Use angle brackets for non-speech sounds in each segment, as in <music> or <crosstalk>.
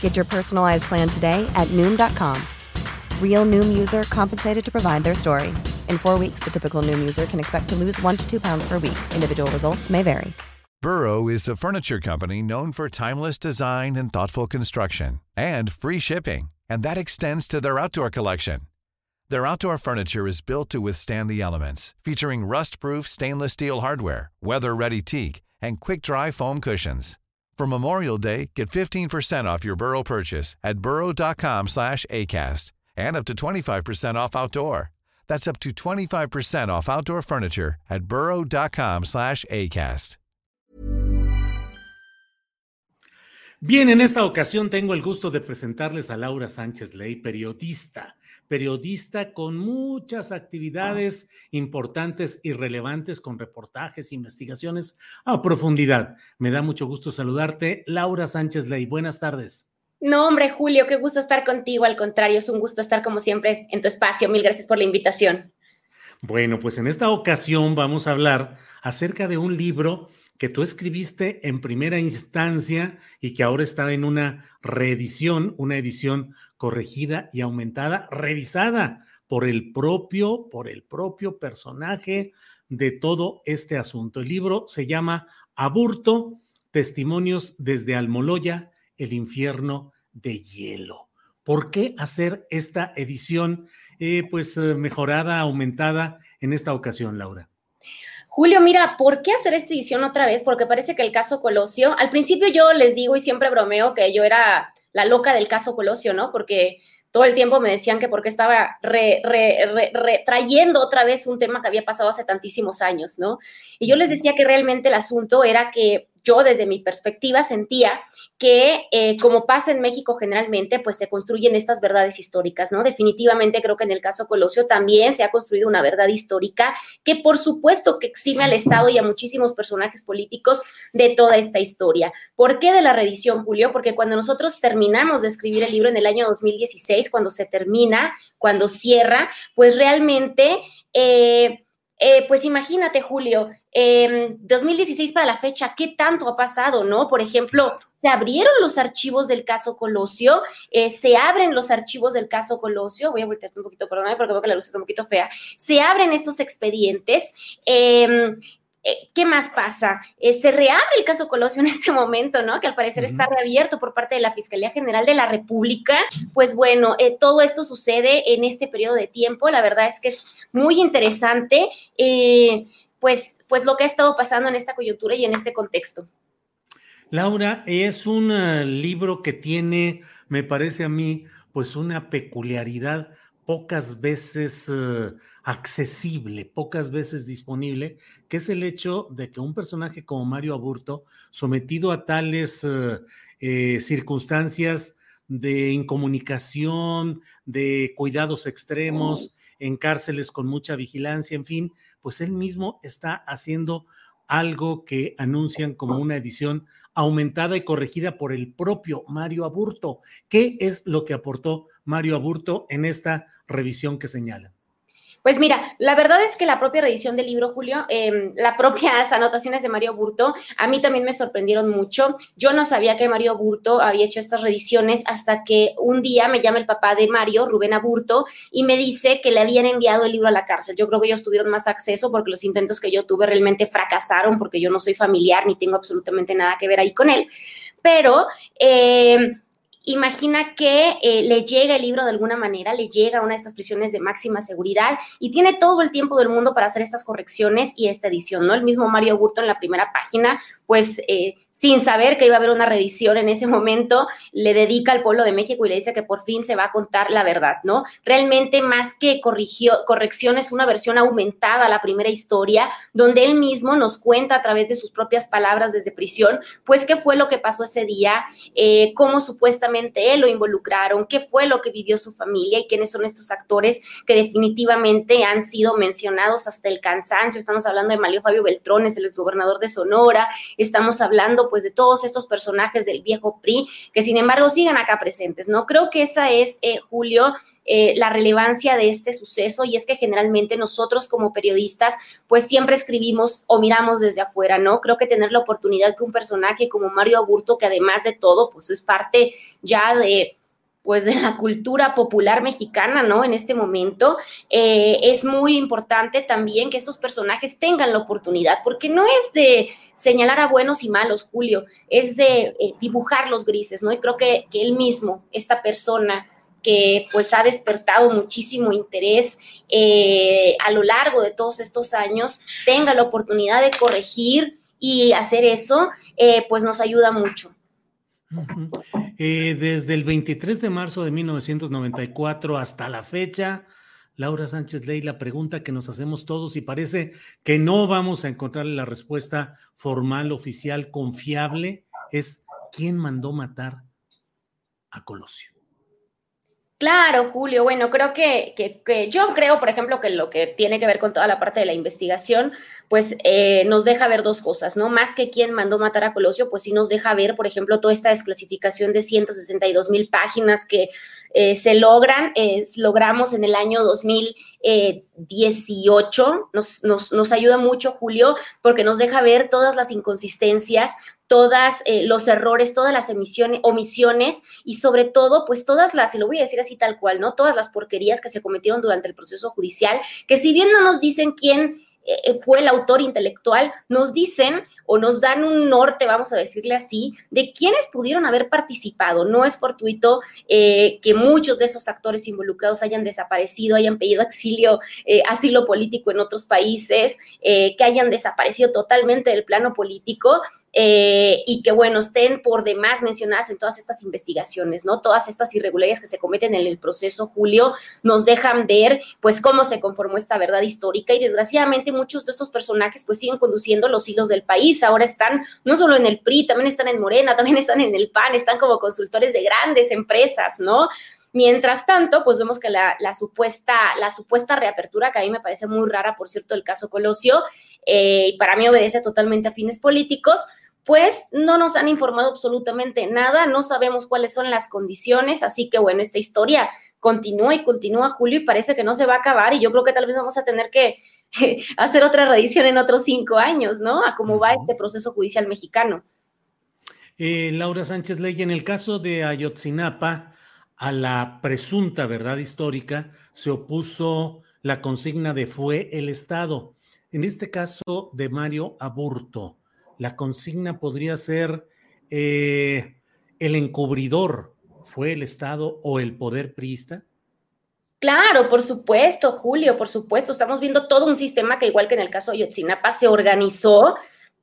Get your personalized plan today at Noom.com. Real Noom user compensated to provide their story. In four weeks, the typical Noom user can expect to lose one to two pounds per week. Individual results may vary. Burrow is a furniture company known for timeless design and thoughtful construction and free shipping, and that extends to their outdoor collection. Their outdoor furniture is built to withstand the elements, featuring rust-proof stainless steel hardware, weather-ready teak, and quick-dry foam cushions. For Memorial Day, get 15% off your Burrow purchase at burrow.com slash ACAST and up to 25% off outdoor. That's up to 25% off outdoor furniture at burrow.com slash ACAST. Bien, en esta ocasión tengo el gusto de presentarles a Laura Sánchez Ley, periodista, periodista con muchas actividades importantes y relevantes con reportajes, investigaciones a profundidad. Me da mucho gusto saludarte, Laura Sánchez Ley. Buenas tardes. No, hombre, Julio, qué gusto estar contigo. Al contrario, es un gusto estar como siempre en tu espacio. Mil gracias por la invitación. Bueno, pues en esta ocasión vamos a hablar acerca de un libro que tú escribiste en primera instancia y que ahora está en una reedición, una edición corregida y aumentada, revisada por el propio, por el propio personaje de todo este asunto. El libro se llama Aburto, Testimonios desde Almoloya, el infierno de hielo. ¿Por qué hacer esta edición eh, pues eh, mejorada, aumentada en esta ocasión, Laura? Julio, mira, ¿por qué hacer esta edición otra vez? Porque parece que el caso Colosio, al principio yo les digo y siempre bromeo que yo era la loca del caso Colosio, ¿no? Porque todo el tiempo me decían que porque estaba trayendo otra vez un tema que había pasado hace tantísimos años, ¿no? Y yo les decía que realmente el asunto era que yo desde mi perspectiva sentía que, eh, como pasa en México generalmente, pues se construyen estas verdades históricas, ¿no? Definitivamente creo que en el caso Colosio también se ha construido una verdad histórica que por supuesto que exime al Estado y a muchísimos personajes políticos de toda esta historia. ¿Por qué de la reedición, Julio? Porque cuando nosotros terminamos de escribir el libro en el año 2016, cuando se termina, cuando cierra, pues realmente... Eh, eh, pues imagínate, Julio, 2016 para la fecha, ¿qué tanto ha pasado, no? Por ejemplo, se abrieron los archivos del caso Colosio, eh, se abren los archivos del caso Colosio, voy a voltearte un poquito, perdóname porque veo que la luz está un poquito fea, se abren estos expedientes, eh, ¿Qué más pasa? Eh, se reabre el caso Colosio en este momento, ¿no? Que al parecer está reabierto por parte de la Fiscalía General de la República. Pues bueno, eh, todo esto sucede en este periodo de tiempo. La verdad es que es muy interesante, pues, pues lo que ha estado pasando en esta coyuntura y en este contexto. Laura, es un libro que tiene, me parece a mí, pues una peculiaridad pocas veces eh, accesible, pocas veces disponible, que es el hecho de que un personaje como Mario Aburto, sometido a tales eh, eh, circunstancias de incomunicación, de cuidados extremos, en cárceles con mucha vigilancia, en fin, pues él mismo está haciendo algo que anuncian como una edición aumentada y corregida por el propio Mario Aburto. ¿Qué es lo que aportó Mario Aburto en esta revisión que señalan? Pues mira, la verdad es que la propia reedición del libro, Julio, eh, las propias <laughs> anotaciones de Mario Burto, a mí también me sorprendieron mucho. Yo no sabía que Mario Burto había hecho estas reediciones hasta que un día me llama el papá de Mario, Rubén Aburto, y me dice que le habían enviado el libro a la cárcel. Yo creo que ellos tuvieron más acceso porque los intentos que yo tuve realmente fracasaron porque yo no soy familiar ni tengo absolutamente nada que ver ahí con él. Pero... Eh, imagina que eh, le llega el libro de alguna manera, le llega a una de estas prisiones de máxima seguridad y tiene todo el tiempo del mundo para hacer estas correcciones y esta edición, ¿no? El mismo Mario Burto en la primera página, pues eh, sin saber que iba a haber una revisión en ese momento, le dedica al pueblo de México y le dice que por fin se va a contar la verdad, ¿no? Realmente más que corrigió, corrección es una versión aumentada a la primera historia, donde él mismo nos cuenta a través de sus propias palabras desde prisión, pues qué fue lo que pasó ese día, eh, cómo supuestamente él lo involucraron, qué fue lo que vivió su familia y quiénes son estos actores que definitivamente han sido mencionados hasta el cansancio. Estamos hablando de Mario Fabio Beltrones, el exgobernador de Sonora, estamos hablando pues de todos estos personajes del viejo PRI, que sin embargo siguen acá presentes, ¿no? Creo que esa es, eh, Julio, eh, la relevancia de este suceso y es que generalmente nosotros como periodistas pues siempre escribimos o miramos desde afuera, ¿no? Creo que tener la oportunidad que un personaje como Mario Aburto, que además de todo pues es parte ya de pues de la cultura popular mexicana, ¿no? En este momento, eh, es muy importante también que estos personajes tengan la oportunidad, porque no es de señalar a buenos y malos, Julio, es de eh, dibujar los grises, ¿no? Y creo que, que él mismo, esta persona, que pues ha despertado muchísimo interés eh, a lo largo de todos estos años, tenga la oportunidad de corregir y hacer eso, pues nos ayuda mucho. Eh, desde el 23 de marzo de 1994 hasta la fecha, Laura Sánchez Ley, la pregunta que nos hacemos todos y parece que no vamos a encontrar la respuesta formal, oficial, confiable, es ¿quién mandó matar a Colosio? Claro, Julio. Bueno, creo que, que, yo creo, por ejemplo, que lo que tiene que ver con toda la parte de la investigación, pues eh, nos deja ver dos cosas, ¿no? Más que quién mandó matar a Colosio, pues sí nos deja ver, por ejemplo, toda esta desclasificación de 162 mil páginas que eh, se logran, eh, logramos en el año 2018. Nos, nos, nos ayuda mucho, Julio, porque nos deja ver todas las inconsistencias, todas eh, los errores, todas las emisiones, omisiones y sobre todo, pues todas las, y lo voy a decir así tal cual, ¿no? Todas las porquerías que se cometieron durante el proceso judicial, que si bien no nos dicen quién eh, fue el autor intelectual, nos dicen o nos dan un norte, vamos a decirle así, de quienes pudieron haber participado. No es fortuito eh, que muchos de esos actores involucrados hayan desaparecido, hayan pedido exilio, asilo político en otros países, que hayan desaparecido totalmente del plano político eh, y que, bueno, estén por demás mencionadas en todas estas investigaciones, ¿no? Todas estas irregularidades que se cometen en el proceso, Julio, nos dejan ver, pues, cómo se conformó esta verdad histórica y desgraciadamente muchos de estos personajes, pues, siguen conduciendo los hilos del país. Ahora están no solo en el PRI, también están en Morena, también están en el PAN, están como consultores de grandes empresas, ¿no? Mientras tanto, pues vemos que la, supuesta, la supuesta reapertura, que a mí me parece muy rara, por cierto, el caso Colosio, eh, y para mí obedece totalmente a fines políticos, pues no nos han informado absolutamente nada, no sabemos cuáles son las condiciones, así que bueno, esta historia continúa y continúa, Julio, y parece que no se va a acabar, y yo creo que tal vez vamos a tener que <laughs> hacer otra reedición en otros cinco años, ¿no? A cómo va este proceso judicial mexicano. Eh, Laura Sánchez Ley, en el caso de Ayotzinapa, a la presunta verdad histórica se opuso la consigna de fue el Estado. En este caso de Mario Aburto, la consigna podría ser eh, el encubridor fue el Estado o el poder priista? Claro, por supuesto, Julio, por supuesto. Estamos viendo todo un sistema que, igual que en el caso de Yotzinapa, se organizó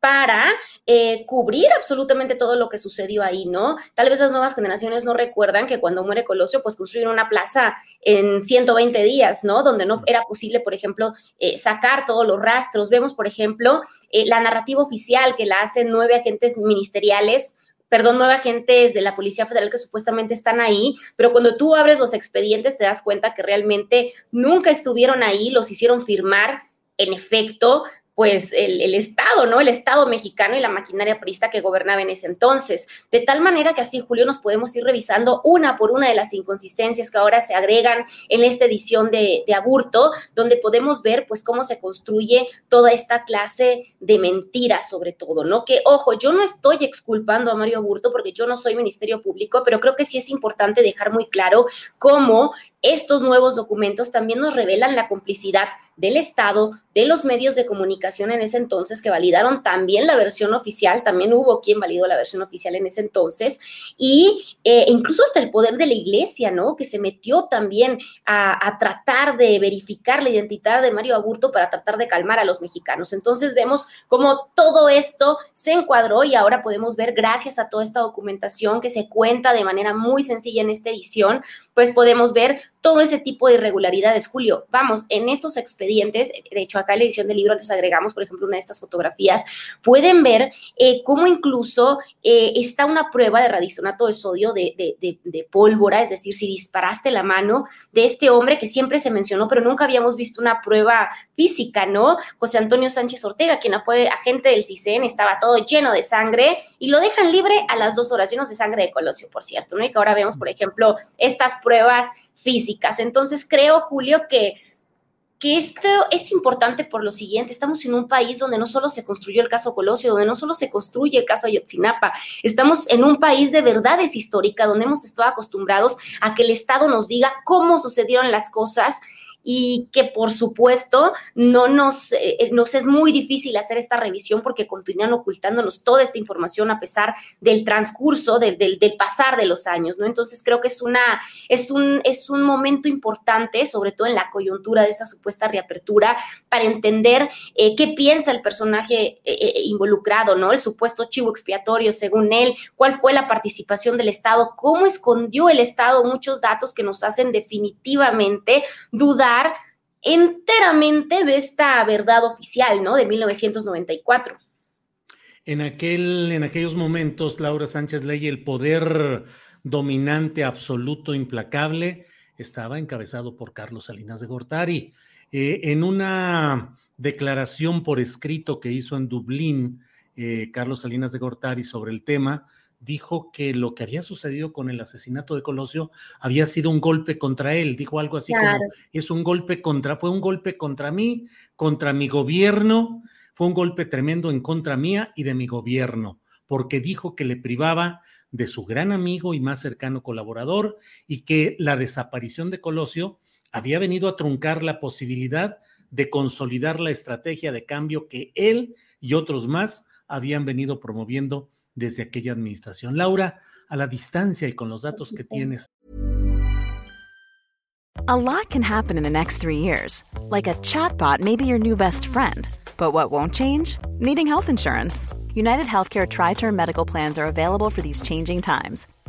para eh, cubrir absolutamente todo lo que sucedió ahí, ¿no? Tal vez las nuevas generaciones no recuerdan que cuando muere Colosio, pues construyeron una plaza en 120 días, ¿no? Donde no era posible, por ejemplo, eh, sacar todos los rastros. Vemos, por ejemplo, eh, la narrativa oficial que la hacen nueve agentes ministeriales perdón, nueve agentes de la Policía Federal que supuestamente están ahí, pero cuando tú abres los expedientes te das cuenta que realmente nunca estuvieron ahí, los hicieron firmar en efecto, pues el, Estado, ¿no? El Estado mexicano y la maquinaria prista que gobernaba en ese entonces. De tal manera que así, Julio, nos podemos ir revisando una por una de las inconsistencias que ahora se agregan en esta edición de, de Aburto, donde podemos ver, pues, cómo se construye toda esta clase de mentiras, sobre todo, ¿no? Que, ojo, yo no estoy exculpando a Mario Aburto porque yo no soy Ministerio Público, pero creo que sí es importante dejar muy claro cómo estos nuevos documentos también nos revelan la complicidad del Estado, de los medios de comunicación en ese entonces, que validaron también la versión oficial, también hubo quien validó la versión oficial en ese entonces, y eh, incluso hasta el poder de la iglesia, ¿no? Que se metió también a, a tratar de verificar la identidad de Mario Aburto para tratar de calmar a los mexicanos. Entonces vemos cómo todo esto se encuadró y ahora podemos ver, gracias a toda esta documentación que se cuenta de manera muy sencilla en esta edición, pues podemos ver todo ese tipo de irregularidades. Julio, vamos, en estos expedientes, de hecho acá en la edición del libro les agregamos, por ejemplo, una de estas fotografías, pueden ver eh, cómo incluso eh, está una prueba de radisonato de sodio de, de, pólvora, es decir, si disparaste la mano de este hombre que siempre se mencionó, pero nunca habíamos visto una prueba física, ¿no? José Antonio Sánchez Ortega, quien fue agente del CISEN, estaba todo lleno de sangre y lo dejan libre a las dos horas, llenos de sangre de Colosio, por cierto, ¿no? Y que ahora vemos, por ejemplo, estas pruebas físicas. Entonces creo, Julio, que, que esto es importante por lo siguiente. Estamos en un país donde no solo se construyó el caso Colosio, donde no solo se construye el caso Ayotzinapa, estamos en un país de verdades históricas, donde hemos estado acostumbrados a que el Estado nos diga cómo sucedieron las cosas y que por supuesto no nos, eh, nos es muy difícil hacer esta revisión porque continúan ocultándonos toda esta información a pesar del transcurso, del, del, pasar de los años, ¿no? Entonces creo que es, una, es, un, es un momento importante, sobre todo en la coyuntura de esta supuesta reapertura, para entender eh, qué piensa el personaje eh, involucrado, ¿no? El supuesto chivo expiatorio, según él, cuál fue la participación del Estado, cómo escondió el Estado muchos datos que nos hacen definitivamente dudar enteramente de esta verdad oficial, ¿no? De 1994. En, aquel, en aquellos momentos, Laura Sánchez Ley, el poder dominante, absoluto, implacable, estaba encabezado por Carlos Salinas de Gortari. Eh, en una declaración por escrito que hizo en Dublín, eh, Carlos Salinas de Gortari sobre el tema, dijo que lo que había sucedido con el asesinato de Colosio había sido un golpe contra él. Dijo algo así como, es un golpe contra, fue un golpe contra mí, contra mi gobierno, fue un golpe tremendo en contra mía y de mi gobierno, porque dijo que le privaba de su gran amigo y más cercano colaborador y que la desaparición de Colosio había venido a truncar la posibilidad de consolidar la estrategia de cambio que él y otros más habían venido promoviendo desde aquella administración. Laura, a la distancia y con los datos que tienes. A lot can happen in the next three years. Like a chatbot may be your new best friend. But what won't change? Needing health insurance. United Healthcare Tri Term Medical Plans are available for these changing times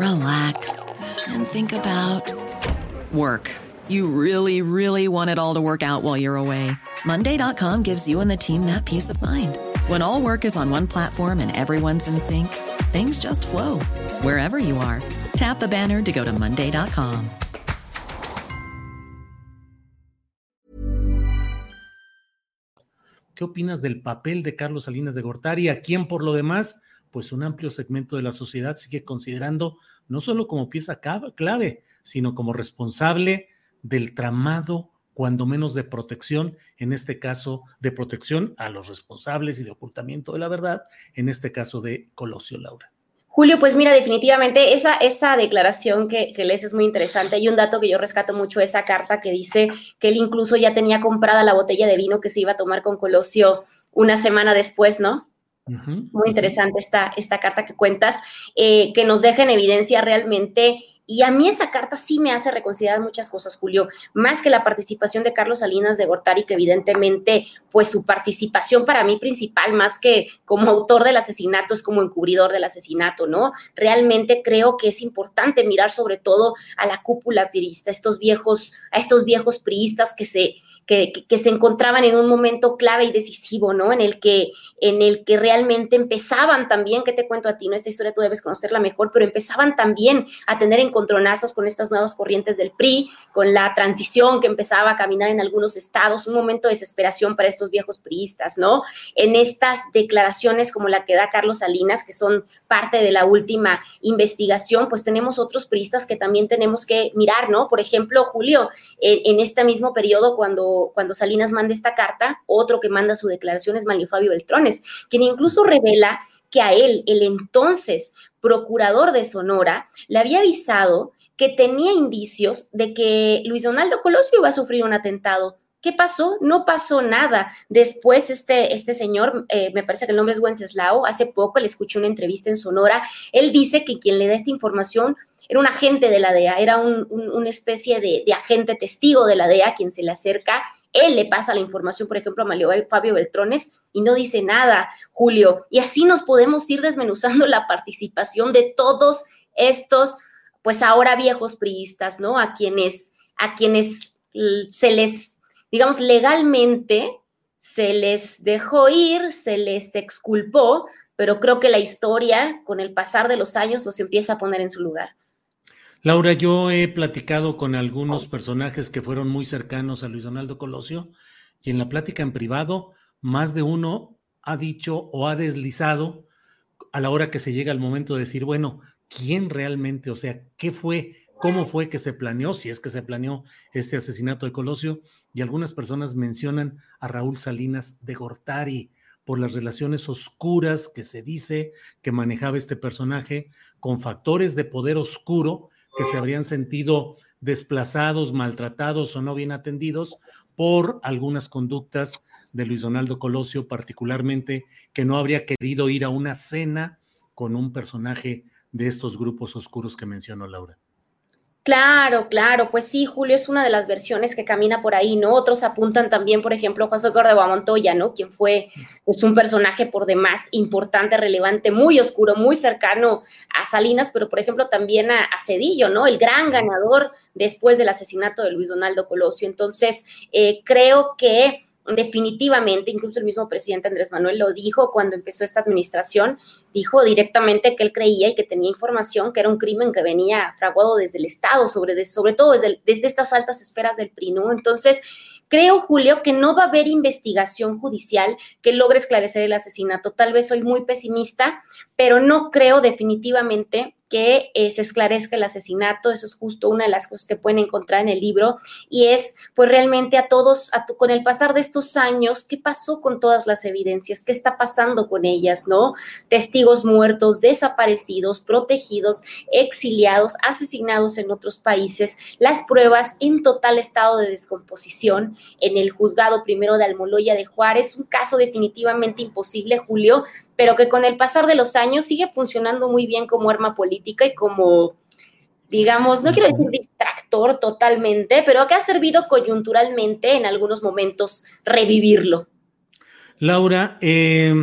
relax and think about work. You really, really want it all to work out while you're away. Monday.com gives you and the team that peace of mind. When all work is on one platform and everyone's in sync, things just flow wherever you are. Tap the banner to go to Monday.com. ¿Qué opinas del papel de Carlos Salinas de Gortari, a quien por lo demás pues un amplio segmento de la sociedad sigue considerando no solo como pieza clave, sino como responsable del tramado, cuando menos de protección, en este caso de protección a los responsables y de ocultamiento de la verdad, en este caso de Colosio Laura. Julio, pues mira, definitivamente esa, esa declaración que, que lees es muy interesante. Hay un dato que yo rescato mucho, esa carta que dice que él incluso ya tenía comprada la botella de vino que se iba a tomar con Colosio una semana después, ¿no? Muy interesante esta, esta carta que cuentas, eh, que nos deja en evidencia realmente. Y a mí esa carta sí me hace reconsiderar muchas cosas, Julio, más que la participación de Carlos Salinas de Gortari, que evidentemente, pues su participación para mí principal, más que como autor del asesinato, es como encubridor del asesinato, ¿no? Realmente creo que es importante mirar sobre todo a la cúpula pirista, estos viejos, a estos viejos priistas que se, que, se encontraban en un momento clave y decisivo, ¿no? En el que, en el que realmente empezaban también, que te cuento a ti, ¿no? Esta historia tú debes conocerla mejor, pero empezaban también a tener encontronazos con estas nuevas corrientes del PRI, con la transición que empezaba a caminar en algunos estados, un momento de desesperación para estos viejos priistas, ¿no? En estas declaraciones como la que da Carlos Salinas, que son parte de la última investigación, pues tenemos otros priistas que también tenemos que mirar, ¿no? Por ejemplo, Julio, en este mismo periodo, cuando cuando, Salinas manda esta carta, otro que manda su declaración es Mario Fabio Beltrones, quien incluso revela que a él, el entonces procurador de Sonora, le había avisado que tenía indicios de que Luis Donaldo Colosio iba a sufrir un atentado. ¿Qué pasó? No pasó nada. Después, este, este señor, eh, me parece que el nombre es Wenceslao, hace poco le escuché una entrevista en Sonora. Él dice que quien le da esta información era un agente de la DEA, era una especie de, agente testigo de la DEA quien se le acerca. Él le pasa la información, por ejemplo, a Fabio Beltrones y no dice nada, Julio. Y así nos podemos ir desmenuzando la participación de todos estos, pues ahora viejos priistas, ¿no? A quienes, a quienes se les, digamos, legalmente se les dejó ir, se les exculpó, pero creo que la historia, con el pasar de los años, los empieza a poner en su lugar. Laura, yo he platicado con algunos personajes que fueron muy cercanos a Luis Donaldo Colosio y en la plática en privado, más de uno ha dicho o ha deslizado a la hora que se llega el momento de decir, bueno, ¿quién realmente, o sea, qué fue, cómo fue que se planeó, si es que se planeó este asesinato de Colosio? Y algunas personas mencionan a Raúl Salinas de Gortari por las relaciones oscuras que se dice que manejaba este personaje con factores de poder oscuro que se habrían sentido desplazados, maltratados o no bien atendidos por algunas conductas de Luis Donaldo Colosio, particularmente que no habría querido ir a una cena con un personaje de estos grupos oscuros que mencionó Laura. Claro, claro, pues sí, Julio es una de las versiones que camina por ahí, ¿no? Otros apuntan también, por ejemplo, José Córdoba Montoya, ¿no? Quien fue pues, un personaje por demás importante, relevante, muy oscuro, muy cercano a Salinas, pero por ejemplo también a, Cedillo, ¿no? El gran ganador después del asesinato de Luis Donaldo Colosio. Entonces, eh, creo que definitivamente, incluso el mismo presidente Andrés Manuel lo dijo cuando empezó esta administración, dijo directamente que él creía y que tenía información que era un crimen que venía fraguado desde el Estado, sobre, todo desde, desde estas altas esferas del PRI, ¿no? Entonces, Creo, Julio, que no va a haber investigación judicial que logre esclarecer el asesinato. Tal vez soy muy pesimista, pero no creo definitivamente que eh, se esclarezca el asesinato. Eso es justo una de las cosas que pueden encontrar en el libro. Y es, pues realmente a todos, con el pasar de estos años, ¿qué pasó con todas las evidencias? ¿Qué está pasando con ellas? ¿No? Testigos muertos, desaparecidos, protegidos, exiliados, asesinados en otros países, las pruebas en total estado de descomposición en el juzgado primero de Almoloya de Juárez, un caso definitivamente imposible, Julio, pero que con el pasar de los años sigue funcionando muy bien como arma política y como, digamos, no quiero decir distractor totalmente, pero que ha servido coyunturalmente en algunos momentos revivirlo. Laura, eh,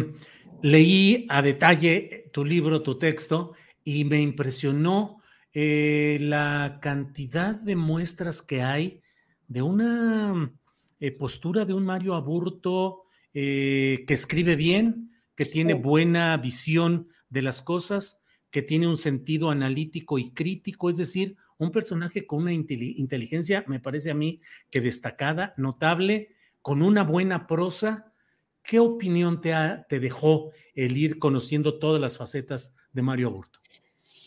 leí a detalle tu libro, tu texto, y me impresionó eh, la cantidad de muestras que hay de una eh, postura de un Mario Aburto que escribe bien, que tiene buena visión de las cosas, que tiene un sentido analítico y crítico, es decir, un personaje con una inteligencia, me parece a mí que destacada, notable, con una buena prosa. ¿Qué opinión te, te dejó el ir conociendo todas las facetas de Mario Aburto?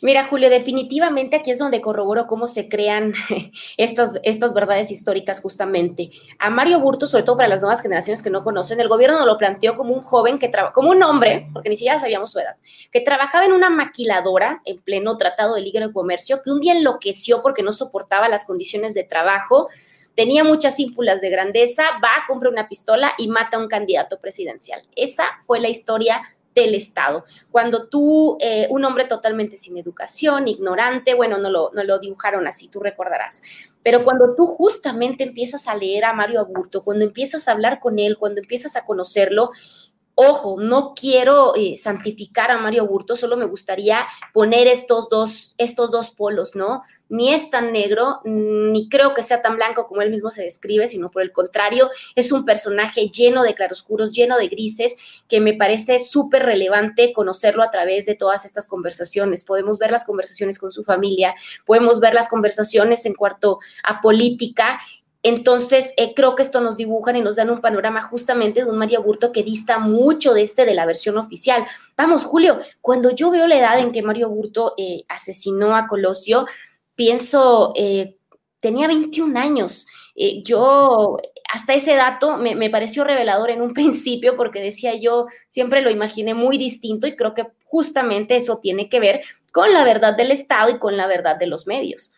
Mira, Julio, definitivamente aquí es donde corroboro cómo se crean <laughs> estas, estas verdades históricas justamente. A Mario Burto, sobre todo para las nuevas generaciones que no conocen, el gobierno lo planteó como un joven que trabaja, como un hombre, porque ni siquiera sabíamos su edad, que trabajaba en una maquiladora en pleno tratado de libre comercio, que un día enloqueció porque no soportaba las condiciones de trabajo, tenía muchas ínfulas de grandeza, va, compra una pistola y mata a un candidato presidencial. Esa fue la historia del Estado. Cuando tú, eh, un hombre totalmente sin educación, ignorante, bueno, no lo, no lo dibujaron así, tú recordarás, pero cuando tú justamente empiezas a leer a Mario Aburto, cuando empiezas a hablar con él, cuando empiezas a conocerlo, Ojo, no quiero eh, santificar a Mario Burto, solo me gustaría poner estos dos, estos dos polos, ¿no? Ni es tan negro, ni creo que sea tan blanco como él mismo se describe, sino por el contrario, es un personaje lleno de claroscuros, lleno de grises, que me parece súper relevante conocerlo a través de todas estas conversaciones. Podemos ver las conversaciones con su familia, podemos ver las conversaciones en cuanto a política entonces, eh, creo que esto nos dibujan y nos dan un panorama justamente de un María Burto que dista mucho de este de la versión oficial. Vamos, Julio, cuando yo veo la edad en que Mario Burto eh, asesinó a Colosio, pienso, eh, tenía 21 años. yo, hasta ese dato me, me pareció revelador en un <laughs> principio porque decía yo, siempre lo imaginé muy distinto y creo que justamente eso tiene que ver con la verdad del Estado y con la verdad de los medios.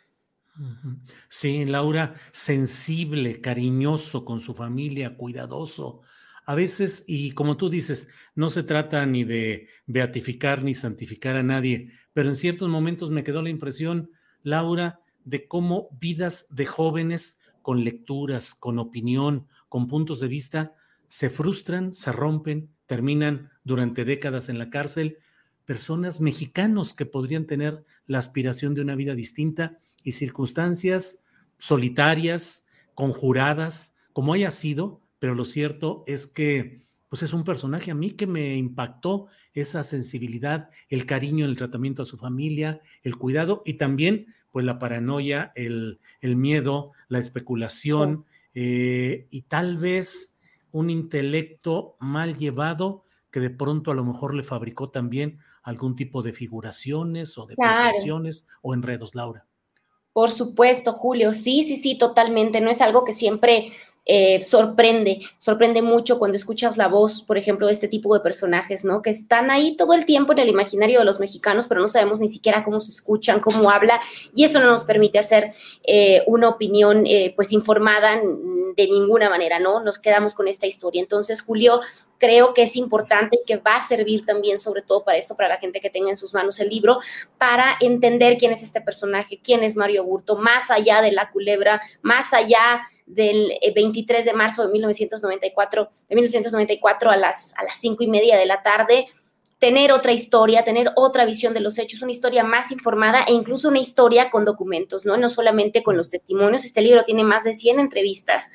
Sí, Laura, sensible, cariñoso con su familia, cuidadoso. A veces, y como tú dices, no se trata ni de beatificar ni santificar a nadie, pero en ciertos momentos me quedó la impresión, Laura, de cómo vidas de jóvenes con lecturas, con opinión, con puntos de vista, se frustran, se rompen, terminan durante décadas en la cárcel, personas mexicanos que podrían tener la aspiración de una vida distinta y circunstancias solitarias, conjuradas, como haya sido, pero lo cierto es que pues es un personaje a mí que me impactó esa sensibilidad, el cariño, el tratamiento a su familia, el cuidado y también pues la paranoia, el, el miedo, la especulación eh, y tal vez un intelecto mal llevado que de pronto a lo mejor le fabricó también algún tipo de figuraciones o de claro. o enredos, Laura. Por supuesto, Julio. Sí, sí, sí, totalmente. No es algo que siempre eh, sorprende, sorprende mucho cuando escuchas la voz, por ejemplo, de este tipo de personajes, ¿no? Que están ahí todo el tiempo en el imaginario de los mexicanos, pero no sabemos ni siquiera cómo se escuchan, cómo habla, y eso no nos permite hacer eh, una opinión, eh, pues, informada de ninguna manera, ¿no? Nos quedamos con esta historia. Entonces, Julio, creo que es importante y que va a servir también, sobre todo para esto, para la gente que tenga en sus manos el libro, para entender quién es este personaje, quién es Mario Burto, más allá de la culebra, más allá del 23 eh, de marzo de 1994, de 1994 a las, a las cinco y media de la tarde, tener otra historia, tener otra visión de los hechos, una historia más informada e incluso una historia con documentos, ¿no? No solamente con los testimonios. Este libro tiene más de 100 entrevistas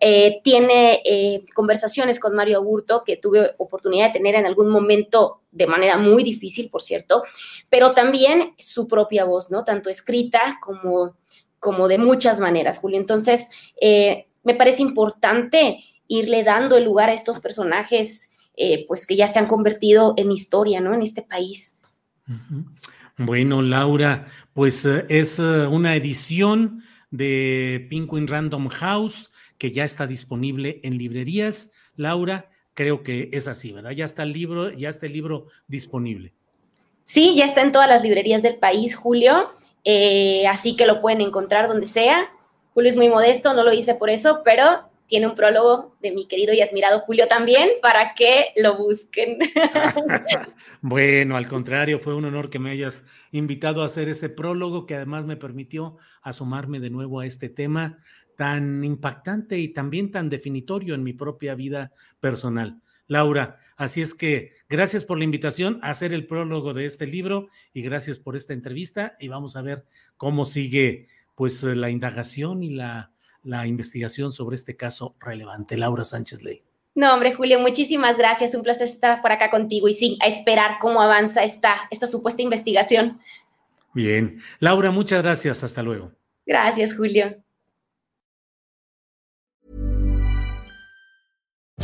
eh, tiene eh, conversaciones con Mario Aburto, que tuve oportunidad de tener en algún momento de manera muy difícil, por cierto, pero también su propia voz, ¿no? Tanto escrita como, como de muchas maneras, Julio. Entonces, eh, me parece importante irle dando el lugar a estos personajes, pues que ya se han convertido en historia, ¿no? En este país. Bueno, Laura, pues es una edición de Penguin Random House que ya está disponible en librerías. Laura, creo que es así, ¿verdad? Ya está el libro, ya está el libro disponible. Sí, ya está en todas las librerías del país, Julio. Eh, así que lo pueden encontrar donde sea. Julio es muy modesto, no lo hice por eso, pero tiene un prólogo de mi querido y admirado Julio también para que lo busquen. <laughs> <laughs> bueno, al contrario, fue un honor que me hayas invitado a hacer ese prólogo que además me permitió asomarme de nuevo a este tema tan impactante y también tan definitorio en mi propia vida personal. Laura, así es que gracias por la invitación a hacer el prólogo de este libro y gracias por esta entrevista y vamos a ver cómo sigue pues la indagación y la, la investigación sobre este caso relevante. Laura Sánchez Ley. No, hombre, Julio, muchísimas gracias. Un placer estar por acá contigo y sí, a esperar cómo avanza esta, esta supuesta investigación. Bien. Laura, muchas gracias. Hasta luego. Gracias, Julio.